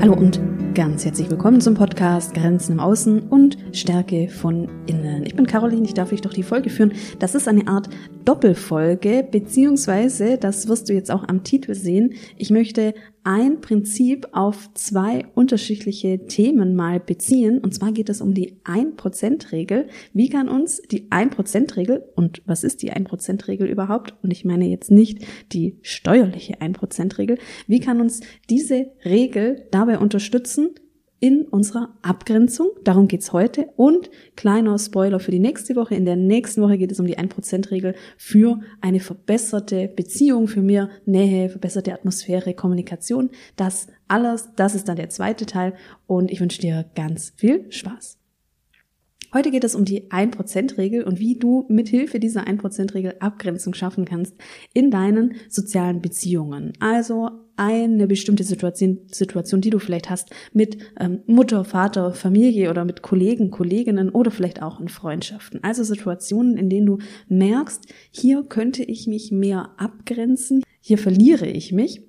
Hallo und ganz herzlich willkommen zum Podcast Grenzen im Außen und Stärke von innen. Ich bin Caroline, ich darf euch doch die Folge führen. Das ist eine Art Doppelfolge, beziehungsweise, das wirst du jetzt auch am Titel sehen, ich möchte ein Prinzip auf zwei unterschiedliche Themen mal beziehen. Und zwar geht es um die 1%-Regel. Wie kann uns die 1%-Regel, und was ist die 1%-Regel überhaupt? Und ich meine jetzt nicht die steuerliche 1%-Regel. Wie kann uns diese Regel dabei unterstützen, in unserer Abgrenzung. Darum geht's heute. Und kleiner Spoiler für die nächste Woche. In der nächsten Woche geht es um die 1%-Regel für eine verbesserte Beziehung, für mehr Nähe, verbesserte Atmosphäre, Kommunikation. Das alles, das ist dann der zweite Teil. Und ich wünsche dir ganz viel Spaß. Heute geht es um die 1%-Regel und wie du mithilfe dieser 1%-Regel Abgrenzung schaffen kannst in deinen sozialen Beziehungen. Also eine bestimmte Situation, Situation die du vielleicht hast mit ähm, Mutter, Vater, Familie oder mit Kollegen, Kolleginnen oder vielleicht auch in Freundschaften. Also Situationen, in denen du merkst, hier könnte ich mich mehr abgrenzen, hier verliere ich mich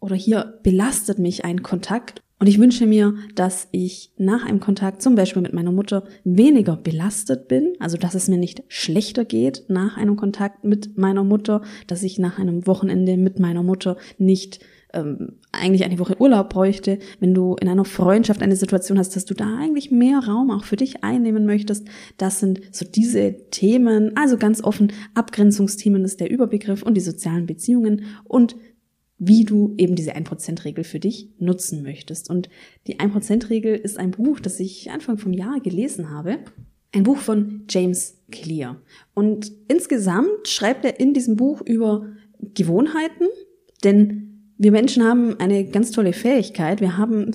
oder hier belastet mich ein Kontakt und ich wünsche mir, dass ich nach einem Kontakt, zum Beispiel mit meiner Mutter, weniger belastet bin, also dass es mir nicht schlechter geht nach einem Kontakt mit meiner Mutter, dass ich nach einem Wochenende mit meiner Mutter nicht ähm, eigentlich eine Woche Urlaub bräuchte, wenn du in einer Freundschaft eine Situation hast, dass du da eigentlich mehr Raum auch für dich einnehmen möchtest. Das sind so diese Themen, also ganz offen, Abgrenzungsthemen ist der Überbegriff und die sozialen Beziehungen und wie du eben diese 1%-Regel für dich nutzen möchtest. Und die 1%-Regel ist ein Buch, das ich Anfang vom Jahr gelesen habe. Ein Buch von James Clear. Und insgesamt schreibt er in diesem Buch über Gewohnheiten, denn wir Menschen haben eine ganz tolle Fähigkeit. Wir haben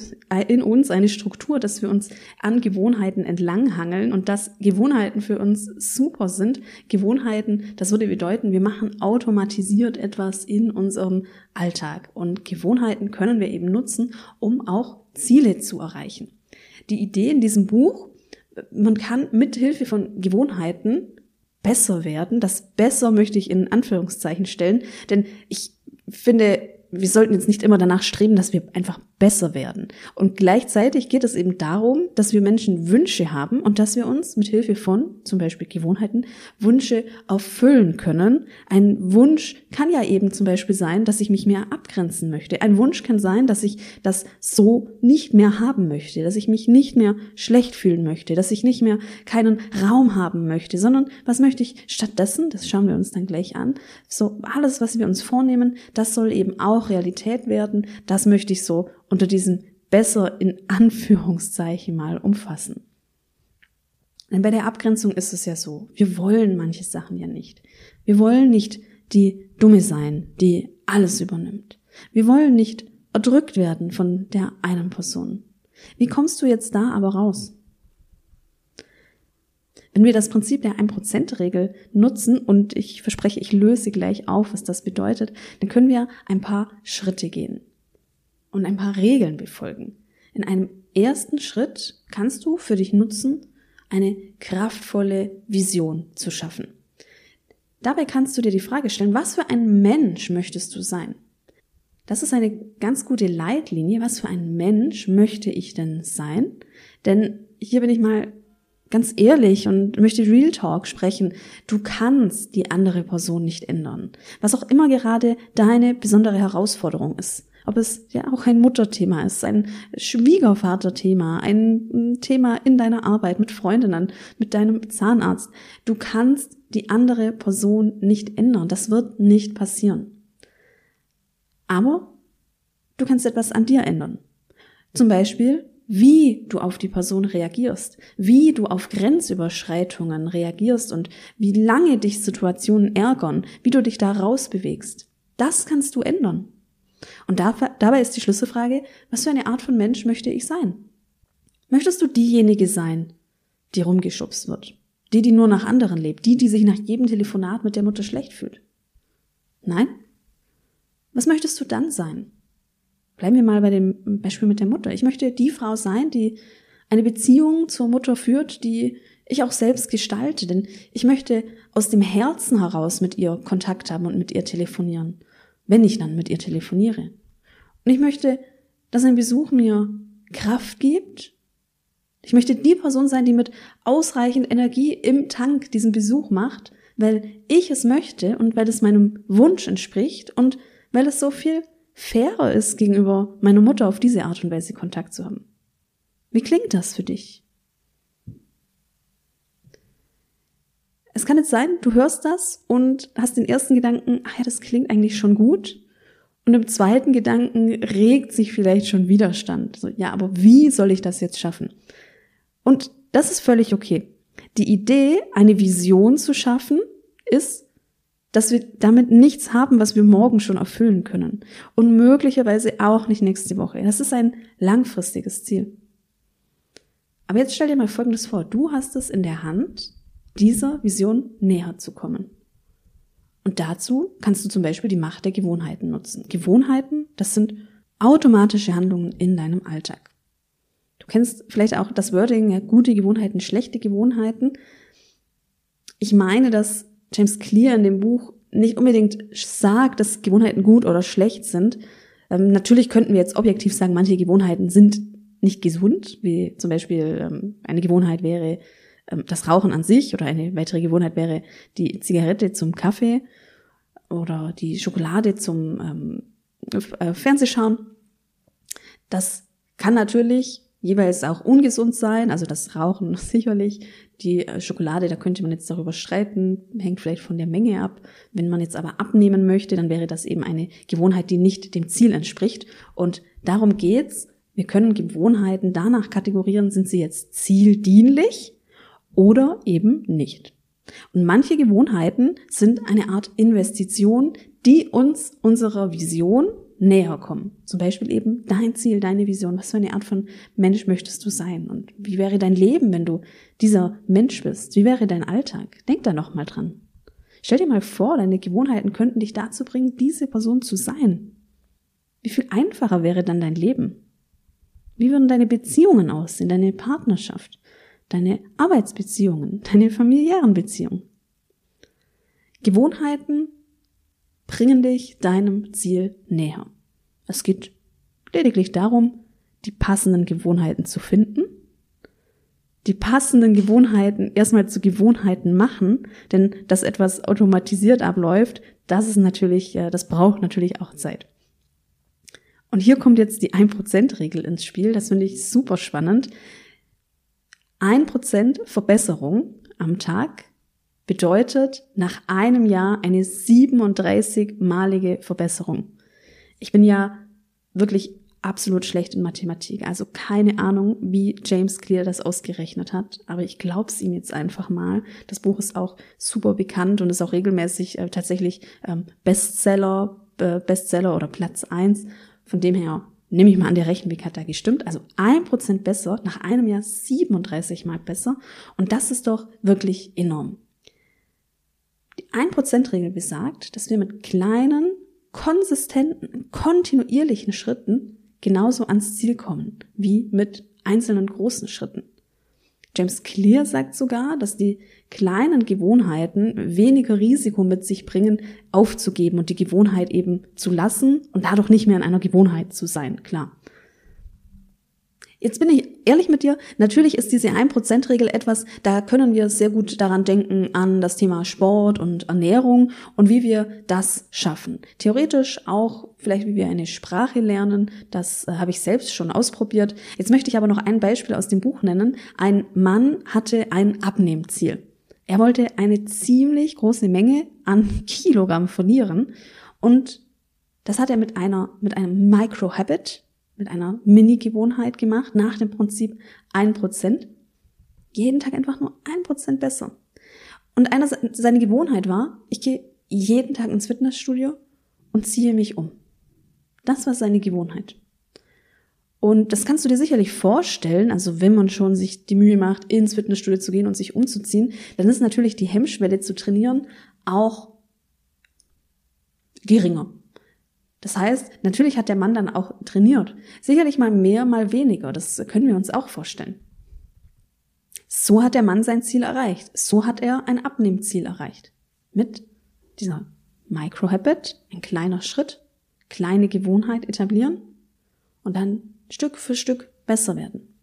in uns eine Struktur, dass wir uns an Gewohnheiten entlanghangeln und dass Gewohnheiten für uns super sind. Gewohnheiten, das würde bedeuten, wir machen automatisiert etwas in unserem Alltag. Und Gewohnheiten können wir eben nutzen, um auch Ziele zu erreichen. Die Idee in diesem Buch, man kann mit Hilfe von Gewohnheiten besser werden. Das besser möchte ich in Anführungszeichen stellen, denn ich finde, wir sollten jetzt nicht immer danach streben, dass wir einfach besser werden. Und gleichzeitig geht es eben darum, dass wir Menschen Wünsche haben und dass wir uns mit Hilfe von zum Beispiel Gewohnheiten Wünsche erfüllen können. Ein Wunsch kann ja eben zum Beispiel sein, dass ich mich mehr abgrenzen möchte. Ein Wunsch kann sein, dass ich das so nicht mehr haben möchte, dass ich mich nicht mehr schlecht fühlen möchte, dass ich nicht mehr keinen Raum haben möchte, sondern was möchte ich stattdessen? Das schauen wir uns dann gleich an. So alles, was wir uns vornehmen, das soll eben auch Realität werden. Das möchte ich so unter diesem besser in Anführungszeichen mal umfassen. Denn bei der Abgrenzung ist es ja so, wir wollen manche Sachen ja nicht. Wir wollen nicht die Dumme sein, die alles übernimmt. Wir wollen nicht erdrückt werden von der einen Person. Wie kommst du jetzt da aber raus? Wenn wir das Prinzip der 1%-Regel nutzen und ich verspreche, ich löse gleich auf, was das bedeutet, dann können wir ein paar Schritte gehen und ein paar Regeln befolgen. In einem ersten Schritt kannst du für dich nutzen, eine kraftvolle Vision zu schaffen. Dabei kannst du dir die Frage stellen, was für ein Mensch möchtest du sein? Das ist eine ganz gute Leitlinie. Was für ein Mensch möchte ich denn sein? Denn hier bin ich mal ganz ehrlich und möchte Real Talk sprechen. Du kannst die andere Person nicht ändern. Was auch immer gerade deine besondere Herausforderung ist ob es ja auch ein Mutterthema ist, ein Schwiegervaterthema, ein Thema in deiner Arbeit mit Freundinnen, mit deinem Zahnarzt. Du kannst die andere Person nicht ändern. Das wird nicht passieren. Aber du kannst etwas an dir ändern. Zum Beispiel, wie du auf die Person reagierst, wie du auf Grenzüberschreitungen reagierst und wie lange dich Situationen ärgern, wie du dich da rausbewegst. Das kannst du ändern. Und dabei ist die Schlüsselfrage, was für eine Art von Mensch möchte ich sein? Möchtest du diejenige sein, die rumgeschubst wird? Die, die nur nach anderen lebt? Die, die sich nach jedem Telefonat mit der Mutter schlecht fühlt? Nein? Was möchtest du dann sein? Bleiben wir mal bei dem Beispiel mit der Mutter. Ich möchte die Frau sein, die eine Beziehung zur Mutter führt, die ich auch selbst gestalte, denn ich möchte aus dem Herzen heraus mit ihr Kontakt haben und mit ihr telefonieren, wenn ich dann mit ihr telefoniere. Und ich möchte, dass ein Besuch mir Kraft gibt. Ich möchte die Person sein, die mit ausreichend Energie im Tank diesen Besuch macht, weil ich es möchte und weil es meinem Wunsch entspricht und weil es so viel fairer ist, gegenüber meiner Mutter auf diese Art und Weise Kontakt zu haben. Wie klingt das für dich? Es kann jetzt sein, du hörst das und hast den ersten Gedanken, ach ja, das klingt eigentlich schon gut. Und im zweiten Gedanken regt sich vielleicht schon Widerstand. So, ja, aber wie soll ich das jetzt schaffen? Und das ist völlig okay. Die Idee, eine Vision zu schaffen, ist, dass wir damit nichts haben, was wir morgen schon erfüllen können. Und möglicherweise auch nicht nächste Woche. Das ist ein langfristiges Ziel. Aber jetzt stell dir mal Folgendes vor. Du hast es in der Hand, dieser Vision näher zu kommen. Und dazu kannst du zum Beispiel die Macht der Gewohnheiten nutzen. Gewohnheiten, das sind automatische Handlungen in deinem Alltag. Du kennst vielleicht auch das Wording, ja, gute Gewohnheiten, schlechte Gewohnheiten. Ich meine, dass James Clear in dem Buch nicht unbedingt sagt, dass Gewohnheiten gut oder schlecht sind. Ähm, natürlich könnten wir jetzt objektiv sagen, manche Gewohnheiten sind nicht gesund, wie zum Beispiel ähm, eine Gewohnheit wäre, das Rauchen an sich oder eine weitere Gewohnheit wäre die Zigarette zum Kaffee oder die Schokolade zum ähm, äh, Fernsehschauen. Das kann natürlich jeweils auch ungesund sein, also das Rauchen sicherlich, die äh, Schokolade, da könnte man jetzt darüber streiten, hängt vielleicht von der Menge ab. Wenn man jetzt aber abnehmen möchte, dann wäre das eben eine Gewohnheit, die nicht dem Ziel entspricht. Und darum geht's. Wir können Gewohnheiten danach kategorieren, sind sie jetzt zieldienlich oder eben nicht. Und manche Gewohnheiten sind eine Art Investition, die uns unserer Vision näher kommen. Zum Beispiel eben dein Ziel, deine Vision. Was für eine Art von Mensch möchtest du sein? Und wie wäre dein Leben, wenn du dieser Mensch bist? Wie wäre dein Alltag? Denk da noch mal dran. Stell dir mal vor, deine Gewohnheiten könnten dich dazu bringen, diese Person zu sein. Wie viel einfacher wäre dann dein Leben? Wie würden deine Beziehungen aussehen, deine Partnerschaft? Deine Arbeitsbeziehungen, deine familiären Beziehungen. Gewohnheiten bringen dich deinem Ziel näher. Es geht lediglich darum, die passenden Gewohnheiten zu finden, die passenden Gewohnheiten erstmal zu Gewohnheiten machen, denn dass etwas automatisiert abläuft, das ist natürlich, äh, das braucht natürlich auch Zeit. Und hier kommt jetzt die 1%-Regel ins Spiel. Das finde ich super spannend. Ein Prozent Verbesserung am Tag bedeutet nach einem Jahr eine 37-malige Verbesserung. Ich bin ja wirklich absolut schlecht in Mathematik, also keine Ahnung, wie James Clear das ausgerechnet hat, aber ich glaube es ihm jetzt einfach mal. Das Buch ist auch super bekannt und ist auch regelmäßig äh, tatsächlich ähm, Bestseller, äh, Bestseller oder Platz eins. Von dem her nehme ich mal an, der Rechenweg hat da gestimmt. Also ein Prozent besser, nach einem Jahr 37 mal besser. Und das ist doch wirklich enorm. Die 1%-Regel besagt, dass wir mit kleinen, konsistenten, kontinuierlichen Schritten genauso ans Ziel kommen, wie mit einzelnen großen Schritten. James Clear sagt sogar, dass die kleinen Gewohnheiten weniger Risiko mit sich bringen, aufzugeben und die Gewohnheit eben zu lassen und dadurch nicht mehr in einer Gewohnheit zu sein, klar. Jetzt bin ich ehrlich mit dir. Natürlich ist diese 1%-Regel etwas, da können wir sehr gut daran denken an das Thema Sport und Ernährung und wie wir das schaffen. Theoretisch auch vielleicht wie wir eine Sprache lernen. Das äh, habe ich selbst schon ausprobiert. Jetzt möchte ich aber noch ein Beispiel aus dem Buch nennen. Ein Mann hatte ein Abnehmziel. Er wollte eine ziemlich große Menge an Kilogramm verlieren und das hat er mit einer, mit einem Micro-Habit, mit einer Mini-Gewohnheit gemacht, nach dem Prinzip ein Prozent. Jeden Tag einfach nur ein Prozent besser. Und eine, seine Gewohnheit war, ich gehe jeden Tag ins Fitnessstudio und ziehe mich um. Das war seine Gewohnheit. Und das kannst du dir sicherlich vorstellen, also wenn man schon sich die Mühe macht, ins Fitnessstudio zu gehen und sich umzuziehen, dann ist natürlich die Hemmschwelle zu trainieren auch geringer. Das heißt, natürlich hat der Mann dann auch trainiert. Sicherlich mal mehr, mal weniger. Das können wir uns auch vorstellen. So hat der Mann sein Ziel erreicht. So hat er ein Abnehmziel erreicht. Mit dieser Microhabit, ein kleiner Schritt, kleine Gewohnheit etablieren und dann Stück für Stück besser werden.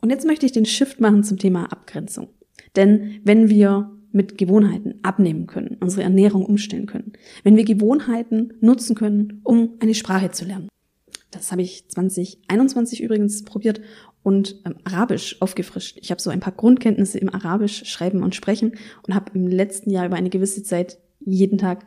Und jetzt möchte ich den Shift machen zum Thema Abgrenzung. Denn wenn wir mit Gewohnheiten abnehmen können, unsere Ernährung umstellen können, wenn wir Gewohnheiten nutzen können, um eine Sprache zu lernen. Das habe ich 2021 übrigens probiert und ähm, Arabisch aufgefrischt. Ich habe so ein paar Grundkenntnisse im Arabisch schreiben und sprechen und habe im letzten Jahr über eine gewisse Zeit jeden Tag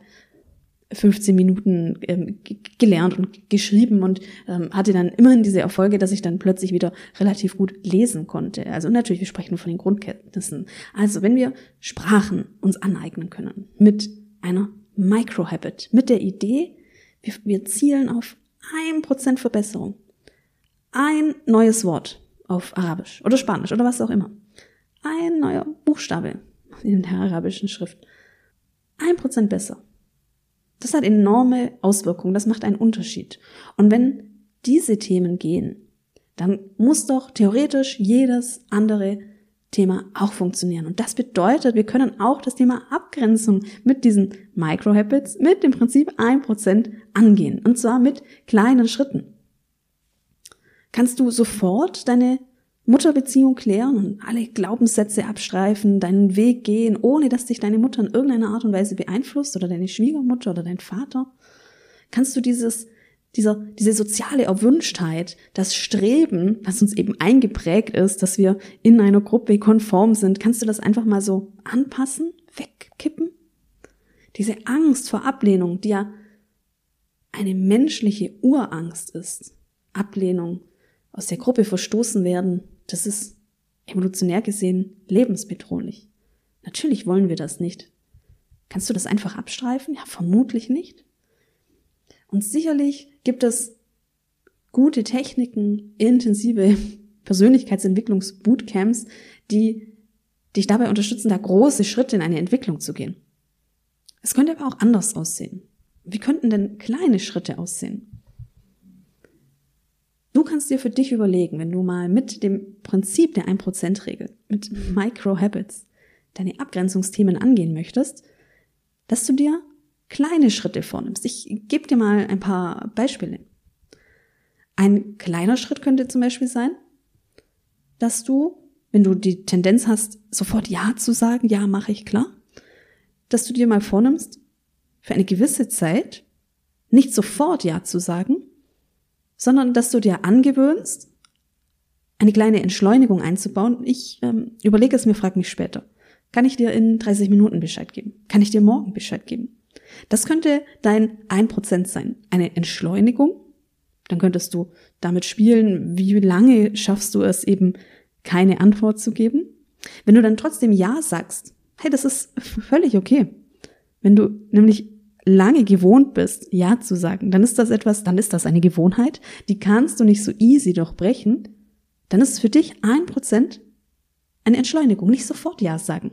15 Minuten ähm, gelernt und geschrieben und ähm, hatte dann immerhin diese Erfolge, dass ich dann plötzlich wieder relativ gut lesen konnte. Also natürlich, wir sprechen von den Grundkenntnissen. Also wenn wir Sprachen uns aneignen können mit einer Microhabit, mit der Idee, wir, wir zielen auf ein Prozent Verbesserung, ein neues Wort auf Arabisch oder Spanisch oder was auch immer, ein neuer Buchstabe in der arabischen Schrift, ein Prozent besser das hat enorme Auswirkungen, das macht einen Unterschied. Und wenn diese Themen gehen, dann muss doch theoretisch jedes andere Thema auch funktionieren. Und das bedeutet, wir können auch das Thema Abgrenzung mit diesen Microhabits, mit dem Prinzip 1% angehen. Und zwar mit kleinen Schritten. Kannst du sofort deine Mutterbeziehung klären und alle Glaubenssätze abstreifen, deinen Weg gehen, ohne dass dich deine Mutter in irgendeiner Art und Weise beeinflusst oder deine Schwiegermutter oder dein Vater? Kannst du dieses, dieser, diese soziale Erwünschtheit, das Streben, was uns eben eingeprägt ist, dass wir in einer Gruppe konform sind, kannst du das einfach mal so anpassen, wegkippen? Diese Angst vor Ablehnung, die ja eine menschliche Urangst ist. Ablehnung, aus der Gruppe verstoßen werden, das ist evolutionär gesehen lebensbedrohlich. Natürlich wollen wir das nicht. Kannst du das einfach abstreifen? Ja, vermutlich nicht. Und sicherlich gibt es gute Techniken, intensive Persönlichkeitsentwicklungsbootcamps, die dich dabei unterstützen, da große Schritte in eine Entwicklung zu gehen. Es könnte aber auch anders aussehen. Wie könnten denn kleine Schritte aussehen? Du kannst dir für dich überlegen, wenn du mal mit dem Prinzip der 1%-Regel, mit Micro-Habits, deine Abgrenzungsthemen angehen möchtest, dass du dir kleine Schritte vornimmst. Ich gebe dir mal ein paar Beispiele. Ein kleiner Schritt könnte zum Beispiel sein, dass du, wenn du die Tendenz hast, sofort Ja zu sagen, ja, mache ich klar, dass du dir mal vornimmst, für eine gewisse Zeit nicht sofort Ja zu sagen, sondern dass du dir angewöhnst, eine kleine Entschleunigung einzubauen. Ich ähm, überlege es mir, frag mich später. Kann ich dir in 30 Minuten Bescheid geben? Kann ich dir morgen Bescheid geben? Das könnte dein 1% sein. Eine Entschleunigung. Dann könntest du damit spielen, wie lange schaffst du es eben, keine Antwort zu geben. Wenn du dann trotzdem Ja sagst, hey, das ist völlig okay. Wenn du nämlich lange gewohnt bist, Ja zu sagen, dann ist das etwas, dann ist das eine Gewohnheit, die kannst du nicht so easy durchbrechen, dann ist es für dich ein Prozent eine Entschleunigung, nicht sofort Ja sagen.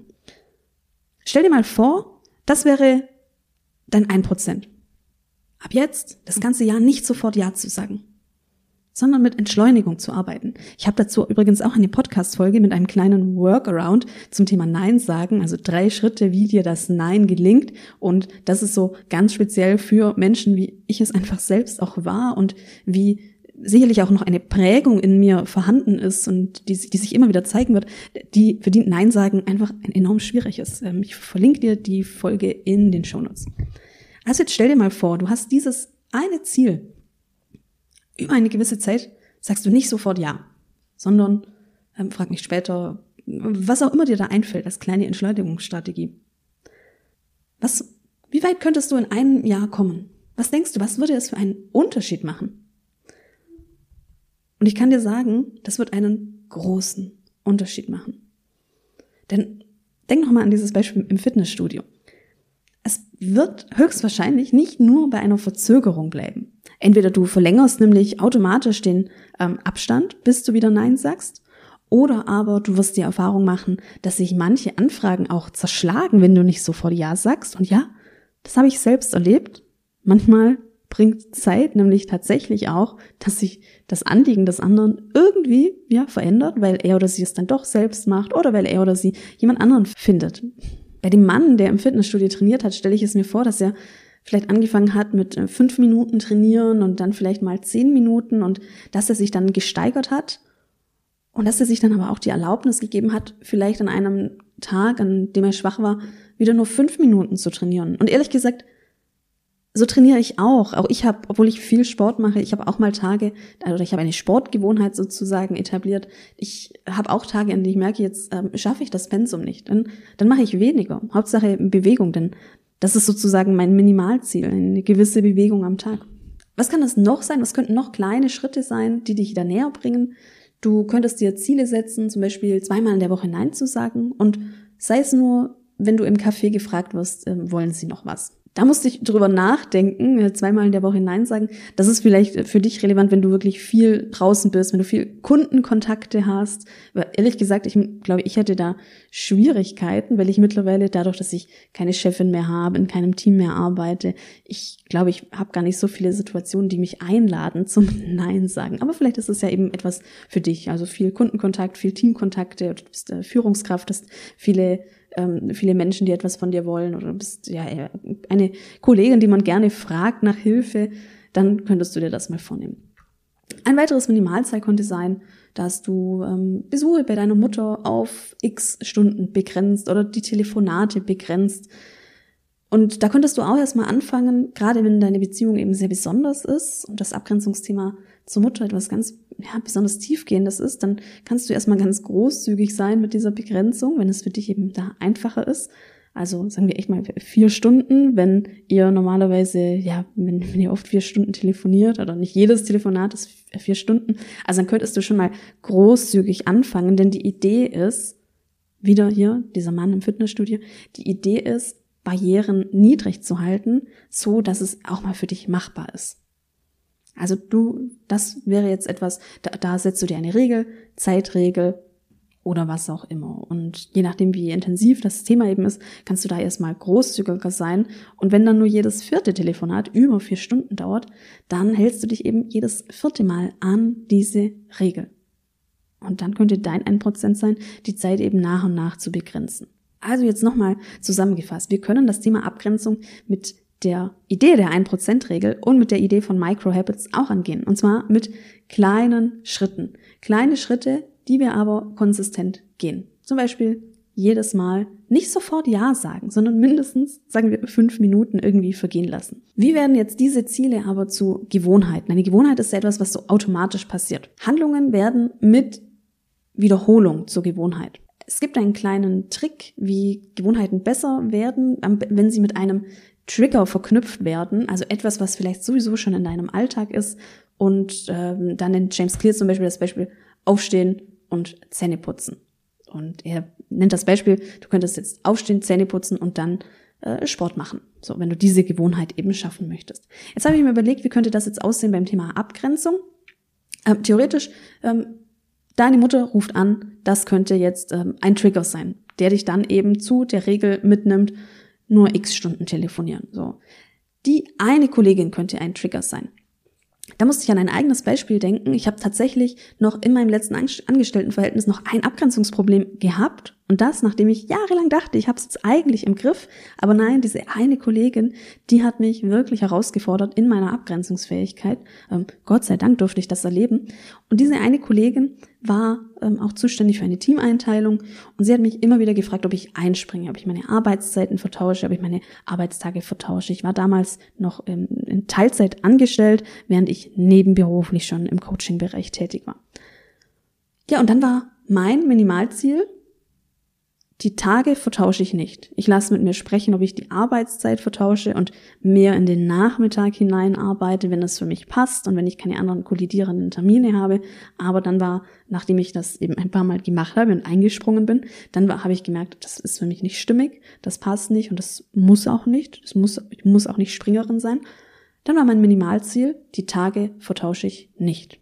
Stell dir mal vor, das wäre dein ein Prozent. Ab jetzt das ganze Jahr nicht sofort Ja zu sagen sondern mit Entschleunigung zu arbeiten. Ich habe dazu übrigens auch eine Podcast-Folge mit einem kleinen Workaround zum Thema Nein sagen, also drei Schritte, wie dir das Nein gelingt. Und das ist so ganz speziell für Menschen, wie ich es einfach selbst auch war und wie sicherlich auch noch eine Prägung in mir vorhanden ist und die, die sich immer wieder zeigen wird, die für die Nein sagen einfach enorm schwierig ist. Ähm, ich verlinke dir die Folge in den Shownotes. Also jetzt stell dir mal vor, du hast dieses eine Ziel, über eine gewisse Zeit sagst du nicht sofort ja, sondern ähm, frag mich später, was auch immer dir da einfällt als kleine Entschleunigungsstrategie. Was, wie weit könntest du in einem Jahr kommen? Was denkst du, was würde es für einen Unterschied machen? Und ich kann dir sagen, das wird einen großen Unterschied machen. Denn denk nochmal an dieses Beispiel im Fitnessstudio. Es wird höchstwahrscheinlich nicht nur bei einer Verzögerung bleiben. Entweder du verlängerst nämlich automatisch den ähm, Abstand, bis du wieder Nein sagst, oder aber du wirst die Erfahrung machen, dass sich manche Anfragen auch zerschlagen, wenn du nicht sofort Ja sagst. Und ja, das habe ich selbst erlebt. Manchmal bringt Zeit nämlich tatsächlich auch, dass sich das Anliegen des anderen irgendwie ja verändert, weil er oder sie es dann doch selbst macht oder weil er oder sie jemand anderen findet. Bei dem Mann, der im Fitnessstudio trainiert hat, stelle ich es mir vor, dass er vielleicht angefangen hat mit äh, fünf Minuten trainieren und dann vielleicht mal zehn Minuten und dass er sich dann gesteigert hat und dass er sich dann aber auch die Erlaubnis gegeben hat, vielleicht an einem Tag, an dem er schwach war, wieder nur fünf Minuten zu trainieren. Und ehrlich gesagt, so trainiere ich auch. Auch ich habe, obwohl ich viel Sport mache, ich habe auch mal Tage, oder ich habe eine Sportgewohnheit sozusagen etabliert. Ich habe auch Tage, an denen ich merke, jetzt ähm, schaffe ich das Pensum nicht. Dann, dann mache ich weniger. Hauptsache Bewegung, denn das ist sozusagen mein Minimalziel, eine gewisse Bewegung am Tag. Was kann das noch sein? Was könnten noch kleine Schritte sein, die dich da näher bringen? Du könntest dir Ziele setzen, zum Beispiel zweimal in der Woche Nein zu sagen und sei es nur, wenn du im Café gefragt wirst, äh, wollen sie noch was? Da musste ich drüber nachdenken, äh, zweimal in der Woche Nein sagen. Das ist vielleicht für dich relevant, wenn du wirklich viel draußen bist, wenn du viel Kundenkontakte hast. Aber ehrlich gesagt, ich glaube, ich hätte da Schwierigkeiten, weil ich mittlerweile dadurch, dass ich keine Chefin mehr habe, in keinem Team mehr arbeite, ich glaube, ich habe gar nicht so viele Situationen, die mich einladen zum Nein sagen. Aber vielleicht ist es ja eben etwas für dich. Also viel Kundenkontakt, viel Teamkontakte, du bist äh, Führungskraft, hast viele ähm, viele Menschen, die etwas von dir wollen oder du bist ja eine Kollegin, die man gerne fragt nach Hilfe, dann könntest du dir das mal vornehmen. Ein weiteres Minimalzahl könnte sein, dass du ähm, Besuche bei deiner Mutter auf x Stunden begrenzt oder die Telefonate begrenzt. Und da könntest du auch erstmal anfangen, gerade wenn deine Beziehung eben sehr besonders ist und das Abgrenzungsthema zur Mutter etwas ganz ja, besonders tiefgehendes ist, dann kannst du erstmal ganz großzügig sein mit dieser Begrenzung, wenn es für dich eben da einfacher ist. Also sagen wir echt mal vier Stunden, wenn ihr normalerweise, ja, wenn, wenn ihr oft vier Stunden telefoniert oder nicht jedes Telefonat ist vier Stunden, also dann könntest du schon mal großzügig anfangen, denn die Idee ist, wieder hier, dieser Mann im Fitnessstudio, die Idee ist, Barrieren niedrig zu halten, so dass es auch mal für dich machbar ist. Also du, das wäre jetzt etwas, da, da setzt du dir eine Regel, Zeitregel oder was auch immer. Und je nachdem, wie intensiv das Thema eben ist, kannst du da erstmal großzügiger sein. Und wenn dann nur jedes vierte Telefonat über vier Stunden dauert, dann hältst du dich eben jedes vierte Mal an diese Regel. Und dann könnte dein 1% sein, die Zeit eben nach und nach zu begrenzen. Also jetzt nochmal zusammengefasst. Wir können das Thema Abgrenzung mit der Idee der 1%-Regel und mit der Idee von Micro-Habits auch angehen. Und zwar mit kleinen Schritten. Kleine Schritte, die wir aber konsistent gehen. Zum Beispiel jedes Mal nicht sofort Ja sagen, sondern mindestens, sagen wir, fünf Minuten irgendwie vergehen lassen. Wie werden jetzt diese Ziele aber zu Gewohnheiten? Eine Gewohnheit ist ja etwas, was so automatisch passiert. Handlungen werden mit Wiederholung zur Gewohnheit. Es gibt einen kleinen Trick, wie Gewohnheiten besser werden, wenn sie mit einem Trigger verknüpft werden, also etwas, was vielleicht sowieso schon in deinem Alltag ist. Und ähm, dann nennt James Clear zum Beispiel das Beispiel Aufstehen und Zähne putzen. Und er nennt das Beispiel, du könntest jetzt aufstehen, Zähne putzen und dann äh, Sport machen. So, wenn du diese Gewohnheit eben schaffen möchtest. Jetzt habe ich mir überlegt, wie könnte das jetzt aussehen beim Thema Abgrenzung. Ähm, theoretisch, ähm, deine Mutter ruft an, das könnte jetzt ähm, ein Trigger sein, der dich dann eben zu der Regel mitnimmt, nur x Stunden telefonieren. So. Die eine Kollegin könnte ein Trigger sein. Da musste ich an ein eigenes Beispiel denken. Ich habe tatsächlich noch in meinem letzten Angestelltenverhältnis noch ein Abgrenzungsproblem gehabt. Und das, nachdem ich jahrelang dachte, ich habe es jetzt eigentlich im Griff. Aber nein, diese eine Kollegin, die hat mich wirklich herausgefordert in meiner Abgrenzungsfähigkeit. Ähm, Gott sei Dank durfte ich das erleben. Und diese eine Kollegin war ähm, auch zuständig für eine Teameinteilung. Und sie hat mich immer wieder gefragt, ob ich einspringe, ob ich meine Arbeitszeiten vertausche, ob ich meine Arbeitstage vertausche. Ich war damals noch ähm, in Teilzeit angestellt, während ich nebenberuflich schon im Coaching-Bereich tätig war. Ja, und dann war mein Minimalziel, die Tage vertausche ich nicht. Ich lasse mit mir sprechen, ob ich die Arbeitszeit vertausche und mehr in den Nachmittag hinein arbeite, wenn es für mich passt und wenn ich keine anderen kollidierenden Termine habe. Aber dann war, nachdem ich das eben ein paar Mal gemacht habe und eingesprungen bin, dann war, habe ich gemerkt, das ist für mich nicht stimmig, das passt nicht und das muss auch nicht. Das muss, ich muss auch nicht Springerin sein. Dann war mein Minimalziel, die Tage vertausche ich nicht.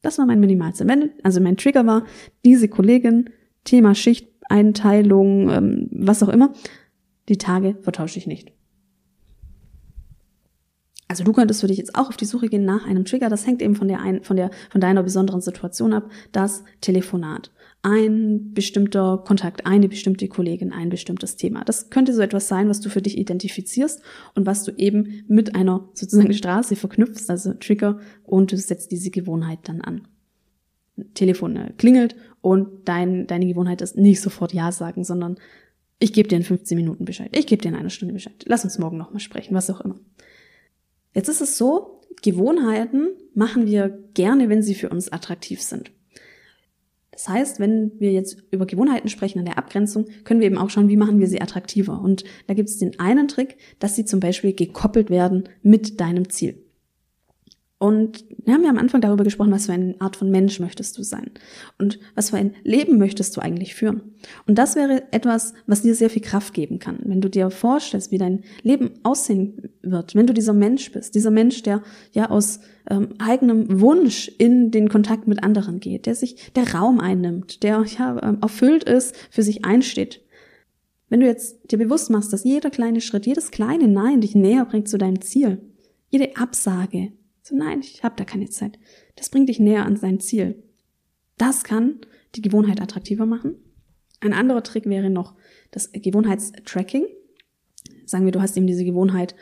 Das war mein Minimalziel. Also mein Trigger war, diese Kollegin, Thema Schicht, Einteilung, ähm, was auch immer. Die Tage vertausche ich nicht. Also du könntest für dich jetzt auch auf die Suche gehen nach einem Trigger. Das hängt eben von der, ein, von der, von deiner besonderen Situation ab. Das Telefonat. Ein bestimmter Kontakt, eine bestimmte Kollegin, ein bestimmtes Thema. Das könnte so etwas sein, was du für dich identifizierst und was du eben mit einer sozusagen Straße verknüpfst, also Trigger, und du setzt diese Gewohnheit dann an. Telefon äh, klingelt und dein, deine Gewohnheit ist nicht sofort Ja sagen, sondern ich gebe dir in 15 Minuten Bescheid, ich gebe dir in einer Stunde Bescheid, lass uns morgen nochmal sprechen, was auch immer. Jetzt ist es so, Gewohnheiten machen wir gerne, wenn sie für uns attraktiv sind. Das heißt, wenn wir jetzt über Gewohnheiten sprechen an der Abgrenzung, können wir eben auch schauen, wie machen wir sie attraktiver. Und da gibt es den einen Trick, dass sie zum Beispiel gekoppelt werden mit deinem Ziel. Und wir haben ja am Anfang darüber gesprochen, was für eine Art von Mensch möchtest du sein und was für ein Leben möchtest du eigentlich führen. Und das wäre etwas, was dir sehr viel Kraft geben kann, wenn du dir vorstellst, wie dein Leben aussehen wird, wenn du dieser Mensch bist, dieser Mensch, der ja aus ähm, eigenem Wunsch in den Kontakt mit anderen geht, der sich der Raum einnimmt, der ja ähm, erfüllt ist, für sich einsteht. Wenn du jetzt dir bewusst machst, dass jeder kleine Schritt, jedes kleine Nein dich näher bringt zu deinem Ziel, jede Absage, so, nein, ich habe da keine Zeit. Das bringt dich näher an sein Ziel. Das kann die Gewohnheit attraktiver machen. Ein anderer Trick wäre noch das Gewohnheitstracking. Sagen wir, du hast eben diese Gewohnheit,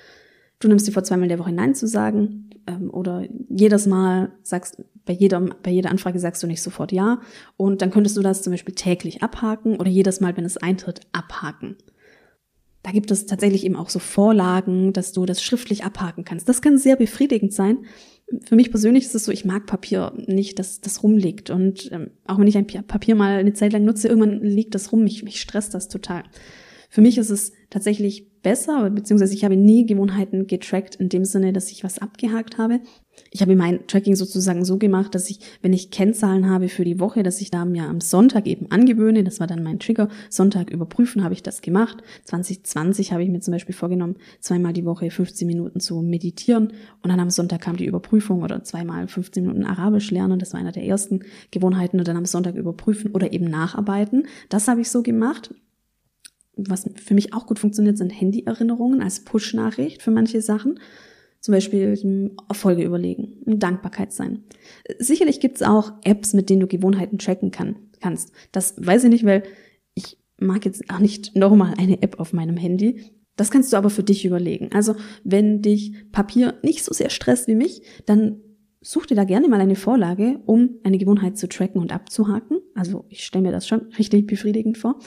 du nimmst dir vor zweimal der Woche Nein zu sagen ähm, oder jedes Mal sagst, bei jeder, bei jeder Anfrage sagst du nicht sofort Ja und dann könntest du das zum Beispiel täglich abhaken oder jedes Mal, wenn es eintritt, abhaken. Da gibt es tatsächlich eben auch so Vorlagen, dass du das schriftlich abhaken kannst. Das kann sehr befriedigend sein. Für mich persönlich ist es so, ich mag Papier nicht, dass das rumliegt. Und ähm, auch wenn ich ein Papier mal eine Zeit lang nutze, irgendwann liegt das rum. Mich, mich stresst das total. Für mich ist es tatsächlich besser, beziehungsweise ich habe nie Gewohnheiten getrackt in dem Sinne, dass ich was abgehakt habe. Ich habe mein Tracking sozusagen so gemacht, dass ich, wenn ich Kennzahlen habe für die Woche, dass ich da mir am Sonntag eben angewöhne. Das war dann mein Trigger. Sonntag überprüfen habe ich das gemacht. 2020 habe ich mir zum Beispiel vorgenommen, zweimal die Woche 15 Minuten zu meditieren. Und dann am Sonntag kam die Überprüfung oder zweimal 15 Minuten Arabisch lernen. Das war einer der ersten Gewohnheiten. Und dann am Sonntag überprüfen oder eben nacharbeiten. Das habe ich so gemacht was für mich auch gut funktioniert, sind Handy-Erinnerungen als Push-Nachricht für manche Sachen. Zum Beispiel Erfolge überlegen, Dankbarkeit sein. Sicherlich gibt es auch Apps, mit denen du Gewohnheiten tracken kann, kannst. Das weiß ich nicht, weil ich mag jetzt auch nicht nochmal eine App auf meinem Handy. Das kannst du aber für dich überlegen. Also wenn dich Papier nicht so sehr stresst wie mich, dann such dir da gerne mal eine Vorlage, um eine Gewohnheit zu tracken und abzuhaken. Also ich stelle mir das schon richtig befriedigend vor.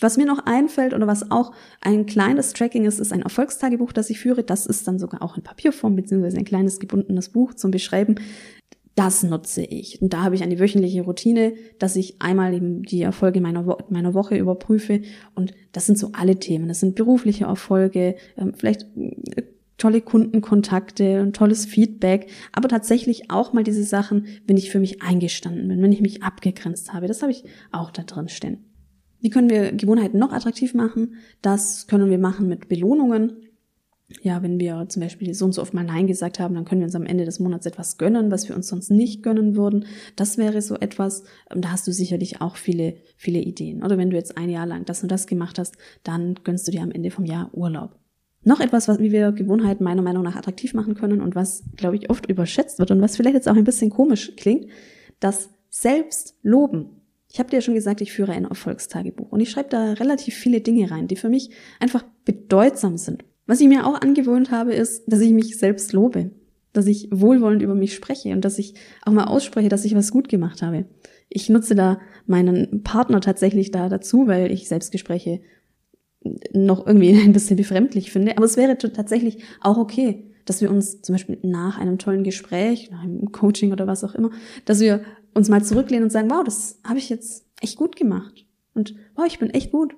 Was mir noch einfällt oder was auch ein kleines Tracking ist, ist ein Erfolgstagebuch, das ich führe. Das ist dann sogar auch in Papierform beziehungsweise ein kleines gebundenes Buch zum Beschreiben. Das nutze ich. Und da habe ich eine wöchentliche Routine, dass ich einmal eben die Erfolge meiner, Wo meiner Woche überprüfe. Und das sind so alle Themen. Das sind berufliche Erfolge, ähm, vielleicht äh, tolle Kundenkontakte und tolles Feedback, aber tatsächlich auch mal diese Sachen, wenn ich für mich eingestanden bin, wenn ich mich abgegrenzt habe. Das habe ich auch da drin stehen. Wie können wir Gewohnheiten noch attraktiv machen? Das können wir machen mit Belohnungen. Ja, wenn wir zum Beispiel so und so oft mal Nein gesagt haben, dann können wir uns am Ende des Monats etwas gönnen, was wir uns sonst nicht gönnen würden. Das wäre so etwas, ähm, da hast du sicherlich auch viele, viele Ideen. Oder wenn du jetzt ein Jahr lang das und das gemacht hast, dann gönnst du dir am Ende vom Jahr Urlaub. Noch etwas, was, wie wir Gewohnheiten meiner Meinung nach attraktiv machen können und was, glaube ich, oft überschätzt wird und was vielleicht jetzt auch ein bisschen komisch klingt, das Selbstloben. Ich habe dir ja schon gesagt, ich führe ein Erfolgstagebuch und ich schreibe da relativ viele Dinge rein, die für mich einfach bedeutsam sind. Was ich mir auch angewöhnt habe, ist, dass ich mich selbst lobe, dass ich wohlwollend über mich spreche und dass ich auch mal ausspreche, dass ich was gut gemacht habe. Ich nutze da meinen Partner tatsächlich da dazu, weil ich Selbstgespräche noch irgendwie ein bisschen befremdlich finde. Aber es wäre tatsächlich auch okay, dass wir uns zum Beispiel nach einem tollen Gespräch, nach einem Coaching oder was auch immer, dass wir uns mal zurücklehnen und sagen, wow, das habe ich jetzt echt gut gemacht. Und wow, ich bin echt gut.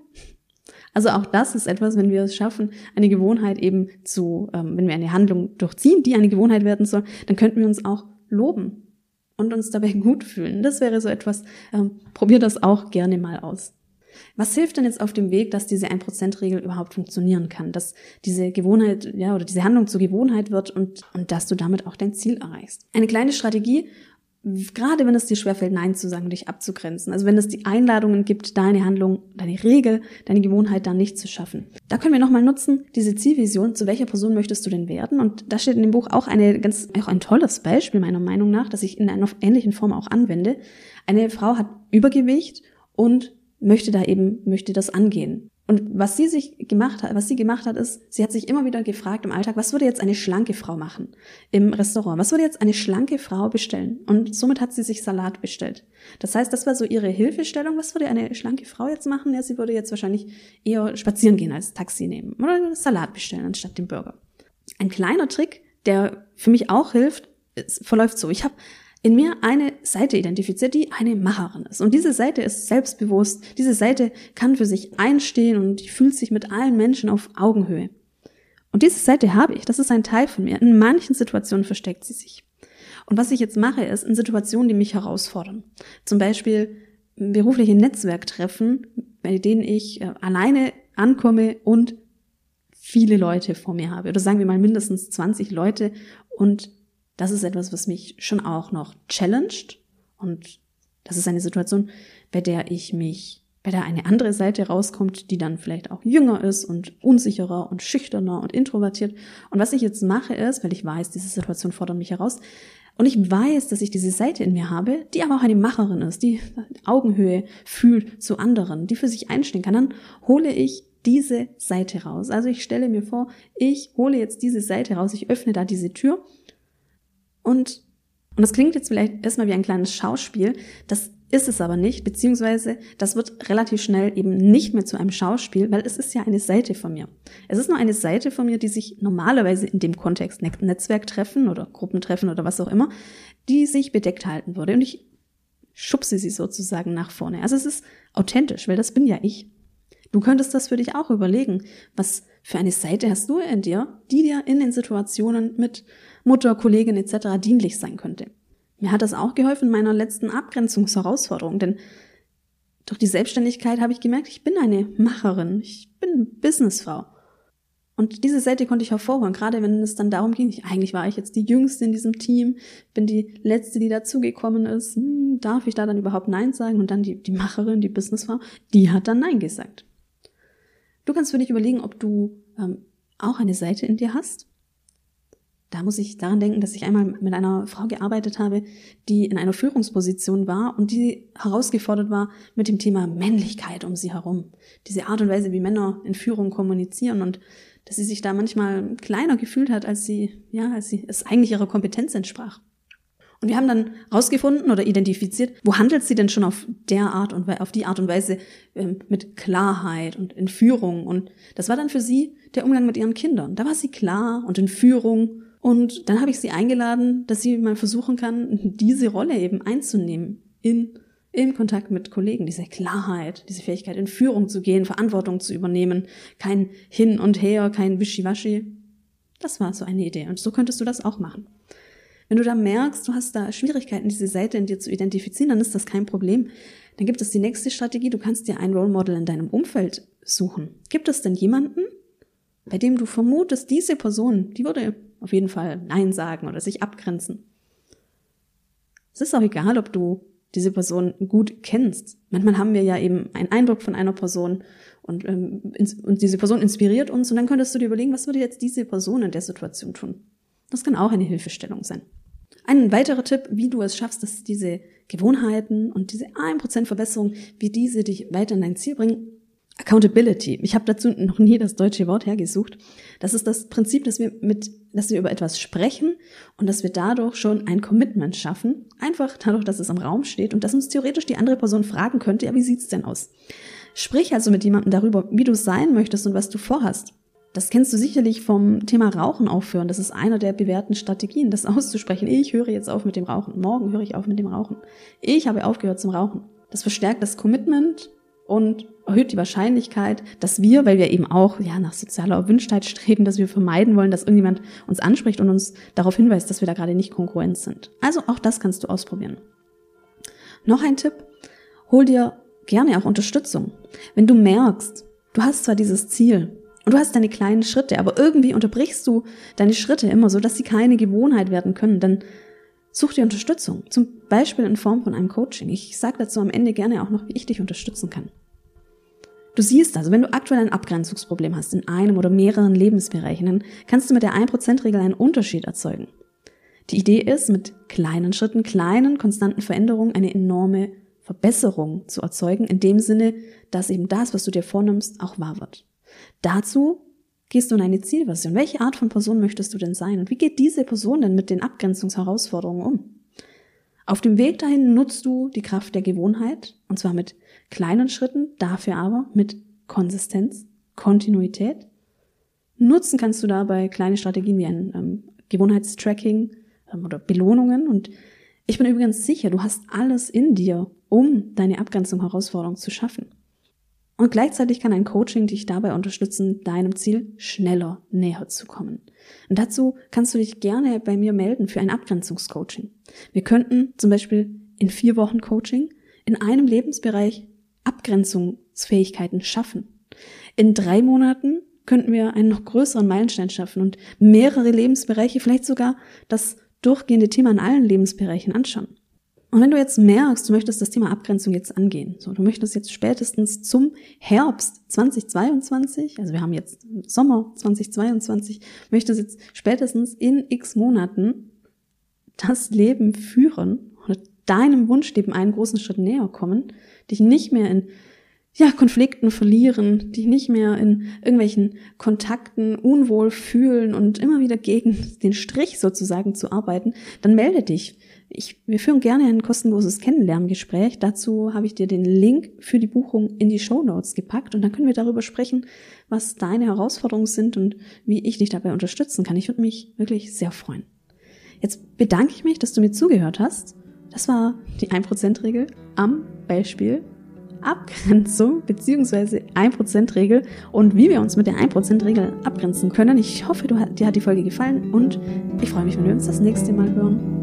Also auch das ist etwas, wenn wir es schaffen, eine Gewohnheit eben zu, ähm, wenn wir eine Handlung durchziehen, die eine Gewohnheit werden soll, dann könnten wir uns auch loben und uns dabei gut fühlen. Das wäre so etwas, ähm, probier das auch gerne mal aus. Was hilft denn jetzt auf dem Weg, dass diese 1%-Regel überhaupt funktionieren kann, dass diese Gewohnheit, ja, oder diese Handlung zur Gewohnheit wird und, und dass du damit auch dein Ziel erreichst? Eine kleine Strategie, gerade wenn es dir schwerfällt, Nein zu sagen, dich abzugrenzen. Also wenn es die Einladungen gibt, deine Handlung, deine Regel, deine Gewohnheit da nicht zu schaffen. Da können wir nochmal nutzen, diese Zielvision, zu welcher Person möchtest du denn werden? Und da steht in dem Buch auch eine ganz, auch ein tolles Beispiel meiner Meinung nach, das ich in einer ähnlichen Form auch anwende. Eine Frau hat Übergewicht und möchte da eben, möchte das angehen. Und was sie sich gemacht hat, was sie gemacht hat, ist, sie hat sich immer wieder gefragt im Alltag, was würde jetzt eine schlanke Frau machen im Restaurant? Was würde jetzt eine schlanke Frau bestellen? Und somit hat sie sich Salat bestellt. Das heißt, das war so ihre Hilfestellung. Was würde eine schlanke Frau jetzt machen? Ja, sie würde jetzt wahrscheinlich eher spazieren gehen als Taxi nehmen oder Salat bestellen anstatt dem Burger. Ein kleiner Trick, der für mich auch hilft, verläuft so. Ich habe in mir eine Seite identifiziert, die eine Macherin ist. Und diese Seite ist selbstbewusst, diese Seite kann für sich einstehen und die fühlt sich mit allen Menschen auf Augenhöhe. Und diese Seite habe ich, das ist ein Teil von mir. In manchen Situationen versteckt sie sich. Und was ich jetzt mache, ist in Situationen, die mich herausfordern. Zum Beispiel berufliche Netzwerktreffen, bei denen ich äh, alleine ankomme und viele Leute vor mir habe. Oder sagen wir mal mindestens 20 Leute und das ist etwas, was mich schon auch noch challenged. Und das ist eine Situation, bei der ich mich, bei der eine andere Seite rauskommt, die dann vielleicht auch jünger ist und unsicherer und schüchterner und introvertiert. Und was ich jetzt mache ist, weil ich weiß, diese Situation fordert mich heraus, und ich weiß, dass ich diese Seite in mir habe, die aber auch eine Macherin ist, die Augenhöhe fühlt zu anderen, die für sich einstehen kann, dann hole ich diese Seite raus. Also ich stelle mir vor, ich hole jetzt diese Seite raus, ich öffne da diese Tür und, und das klingt jetzt vielleicht erstmal wie ein kleines Schauspiel, das ist es aber nicht, beziehungsweise das wird relativ schnell eben nicht mehr zu einem Schauspiel, weil es ist ja eine Seite von mir. Es ist nur eine Seite von mir, die sich normalerweise in dem Kontext Netzwerktreffen oder Gruppentreffen oder was auch immer, die sich bedeckt halten würde. Und ich schubse sie sozusagen nach vorne. Also es ist authentisch, weil das bin ja ich. Du könntest das für dich auch überlegen. Was für eine Seite hast du in dir, die dir in den Situationen mit Mutter, Kollegin etc. dienlich sein könnte. Mir hat das auch geholfen in meiner letzten Abgrenzungsherausforderung, denn durch die Selbstständigkeit habe ich gemerkt, ich bin eine Macherin, ich bin Businessfrau. Und diese Seite konnte ich hervorholen, gerade wenn es dann darum ging, ich, eigentlich war ich jetzt die Jüngste in diesem Team, bin die Letzte, die dazugekommen ist, hm, darf ich da dann überhaupt Nein sagen? Und dann die, die Macherin, die Businessfrau, die hat dann Nein gesagt. Du kannst für dich überlegen, ob du ähm, auch eine Seite in dir hast, da muss ich daran denken, dass ich einmal mit einer Frau gearbeitet habe, die in einer Führungsposition war und die herausgefordert war mit dem Thema Männlichkeit um sie herum. Diese Art und Weise, wie Männer in Führung kommunizieren und dass sie sich da manchmal kleiner gefühlt hat, als sie, ja, als sie es eigentlich ihrer Kompetenz entsprach. Und wir haben dann rausgefunden oder identifiziert, wo handelt sie denn schon auf der Art und auf die Art und Weise ähm, mit Klarheit und in Führung. Und das war dann für sie der Umgang mit ihren Kindern. Da war sie klar und in Führung und dann habe ich sie eingeladen, dass sie mal versuchen kann, diese Rolle eben einzunehmen in, im Kontakt mit Kollegen, diese Klarheit, diese Fähigkeit in Führung zu gehen, Verantwortung zu übernehmen, kein Hin und Her, kein Wischiwaschi. Das war so eine Idee. Und so könntest du das auch machen. Wenn du da merkst, du hast da Schwierigkeiten, diese Seite in dir zu identifizieren, dann ist das kein Problem. Dann gibt es die nächste Strategie. Du kannst dir ein Role Model in deinem Umfeld suchen. Gibt es denn jemanden, bei dem du vermutest, diese Person, die würde auf jeden Fall Nein sagen oder sich abgrenzen. Es ist auch egal, ob du diese Person gut kennst. Manchmal haben wir ja eben einen Eindruck von einer Person und, ähm, und diese Person inspiriert uns und dann könntest du dir überlegen, was würde jetzt diese Person in der Situation tun. Das kann auch eine Hilfestellung sein. Ein weiterer Tipp, wie du es schaffst, dass diese Gewohnheiten und diese 1% Verbesserung, wie diese dich weiter in dein Ziel bringen, Accountability. Ich habe dazu noch nie das deutsche Wort hergesucht. Das ist das Prinzip, dass wir mit, dass wir über etwas sprechen und dass wir dadurch schon ein Commitment schaffen. Einfach dadurch, dass es im Raum steht und dass uns theoretisch die andere Person fragen könnte, ja, wie sieht's denn aus? Sprich also mit jemandem darüber, wie du sein möchtest und was du vorhast. Das kennst du sicherlich vom Thema Rauchen aufhören. Das ist einer der bewährten Strategien, das auszusprechen. Ich höre jetzt auf mit dem Rauchen. Morgen höre ich auf mit dem Rauchen. Ich habe aufgehört zum Rauchen. Das verstärkt das Commitment und erhöht die Wahrscheinlichkeit, dass wir, weil wir eben auch ja nach sozialer Erwünschtheit streben, dass wir vermeiden wollen, dass irgendjemand uns anspricht und uns darauf hinweist, dass wir da gerade nicht konkurrent sind. Also auch das kannst du ausprobieren. Noch ein Tipp, hol dir gerne auch Unterstützung. Wenn du merkst, du hast zwar dieses Ziel und du hast deine kleinen Schritte, aber irgendwie unterbrichst du deine Schritte immer so, dass sie keine Gewohnheit werden können, dann Such dir Unterstützung, zum Beispiel in Form von einem Coaching. Ich sage dazu am Ende gerne auch noch, wie ich dich unterstützen kann. Du siehst also, wenn du aktuell ein Abgrenzungsproblem hast in einem oder mehreren Lebensbereichen, dann kannst du mit der 1%-Regel einen Unterschied erzeugen. Die Idee ist, mit kleinen Schritten, kleinen, konstanten Veränderungen eine enorme Verbesserung zu erzeugen, in dem Sinne, dass eben das, was du dir vornimmst, auch wahr wird. Dazu gehst du in eine Zielversion. Welche Art von Person möchtest du denn sein? Und wie geht diese Person denn mit den Abgrenzungsherausforderungen um? Auf dem Weg dahin nutzt du die Kraft der Gewohnheit, und zwar mit kleinen Schritten, dafür aber mit Konsistenz, Kontinuität. Nutzen kannst du dabei kleine Strategien wie ein ähm, Gewohnheitstracking ähm, oder Belohnungen. Und ich bin übrigens sicher, du hast alles in dir, um deine Abgrenzung Herausforderung zu schaffen. Und gleichzeitig kann ein Coaching dich dabei unterstützen, deinem Ziel schneller näher zu kommen. Und dazu kannst du dich gerne bei mir melden für ein Abgrenzungscoaching. Wir könnten zum Beispiel in vier Wochen Coaching in einem Lebensbereich Abgrenzungsfähigkeiten schaffen. In drei Monaten könnten wir einen noch größeren Meilenstein schaffen und mehrere Lebensbereiche, vielleicht sogar das durchgehende Thema in allen Lebensbereichen anschauen. Und wenn du jetzt merkst, du möchtest das Thema Abgrenzung jetzt angehen, so, du möchtest jetzt spätestens zum Herbst 2022, also wir haben jetzt Sommer 2022, möchtest jetzt spätestens in x Monaten das Leben führen oder deinem Wunschleben einen großen Schritt näher kommen, dich nicht mehr in ja, Konflikten verlieren, dich nicht mehr in irgendwelchen Kontakten unwohl fühlen und immer wieder gegen den Strich sozusagen zu arbeiten, dann melde dich. Ich, wir führen gerne ein kostenloses Kennenlerngespräch. Dazu habe ich dir den Link für die Buchung in die Show Notes gepackt und dann können wir darüber sprechen, was deine Herausforderungen sind und wie ich dich dabei unterstützen kann. Ich würde mich wirklich sehr freuen. Jetzt bedanke ich mich, dass du mir zugehört hast. Das war die 1%-Regel am Beispiel Abgrenzung bzw. 1%-Regel und wie wir uns mit der 1%-Regel abgrenzen können. Ich hoffe, dir hat die Folge gefallen und ich freue mich, wenn wir uns das nächste Mal hören.